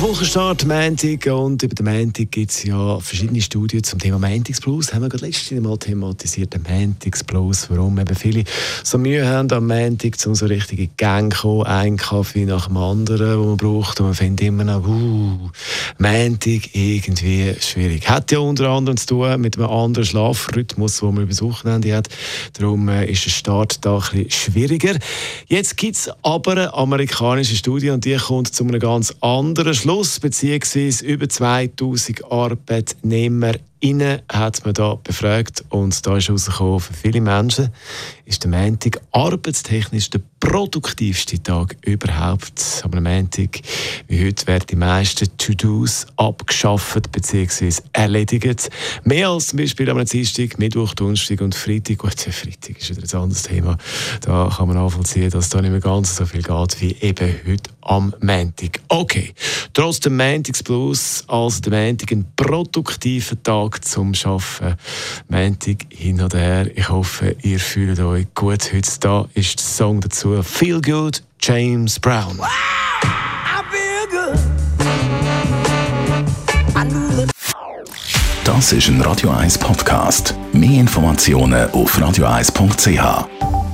Wochenstart Montag und über den Montag gibt es ja verschiedene Studien zum Thema Montagsblues. Haben wir gerade letztes Mal thematisiert, den Montagsblues, warum eben viele so Mühe haben am Montag, um so richtige Gang zu kommen, ein Kaffee nach dem anderen, den man braucht und man findet immer noch, uh, Montag irgendwie schwierig. Hat ja unter anderem zu tun mit einem anderen Schlafrhythmus, den man über das Wochenende hat. Darum äh, ist der Start da ein bisschen schwieriger. Jetzt gibt es aber eine amerikanische Studie und die kommt zu einem ganz anderen Schluss. Beziehungsweise über 2000 Arbeitnehmer Innen hat man da befragt und da ist herausgekommen, für viele Menschen ist der Montag arbeitstechnisch der produktivste Tag überhaupt. Aber am Montag, wie heute, werden die meisten To-Dos abgeschafft bzw. erledigt. Mehr als zum Beispiel am Dienstag, Mittwoch, Donnerstag und Freitag. Gut, Freitag ist wieder ein anderes Thema. Da kann man nachvollziehen, dass da nicht mehr ganz so viel geht wie eben heute am Montag. Okay, trotzdem Montagsblues, also der Montag ein produktiver Tag Tag zum Arbeiten. Montag hin oder her. Ich hoffe, ihr fühlt euch gut. Heute da ist der Song dazu Feel Good, James Brown. Das ist ein Radio 1 Podcast. Mehr Informationen auf radio1.ch.